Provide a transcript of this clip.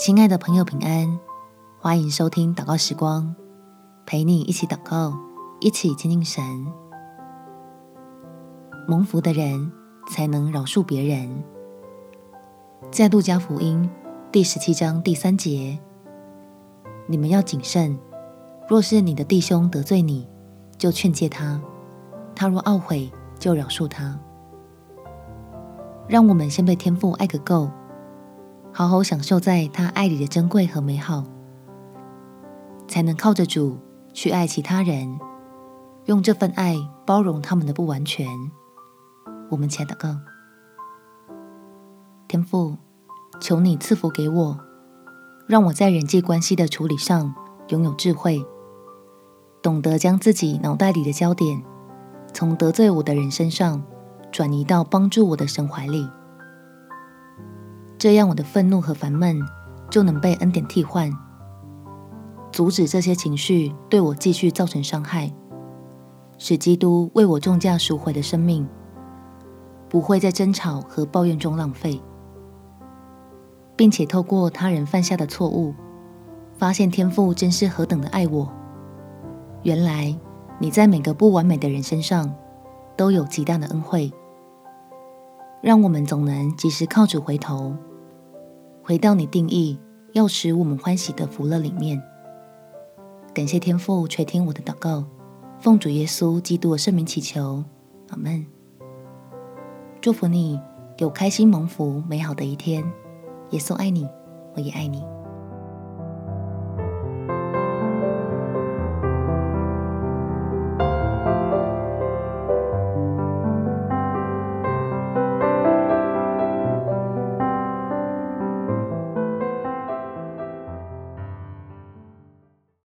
亲爱的朋友，平安！欢迎收听祷告时光，陪你一起祷告，一起亲近神。蒙福的人才能饶恕别人。在路加福音第十七章第三节，你们要谨慎，若是你的弟兄得罪你，就劝诫他；他若懊悔，就饶恕他。让我们先被天父爱个够。好好享受在他爱里的珍贵和美好，才能靠着主去爱其他人，用这份爱包容他们的不完全。我们且祷告：天父，求你赐福给我，让我在人际关系的处理上拥有智慧，懂得将自己脑袋里的焦点从得罪我的人身上转移到帮助我的神怀里。这样，我的愤怒和烦闷就能被恩典替换，阻止这些情绪对我继续造成伤害，使基督为我重价赎回的生命不会在争吵和抱怨中浪费，并且透过他人犯下的错误，发现天父真是何等的爱我。原来你在每个不完美的人身上都有极大的恩惠，让我们总能及时靠主回头。回到你定义要使我们欢喜的福乐里面，感谢天父垂听我的祷告，奉主耶稣基督的圣名祈求，阿门。祝福你有开心蒙福美好的一天，耶稣爱你，我也爱你。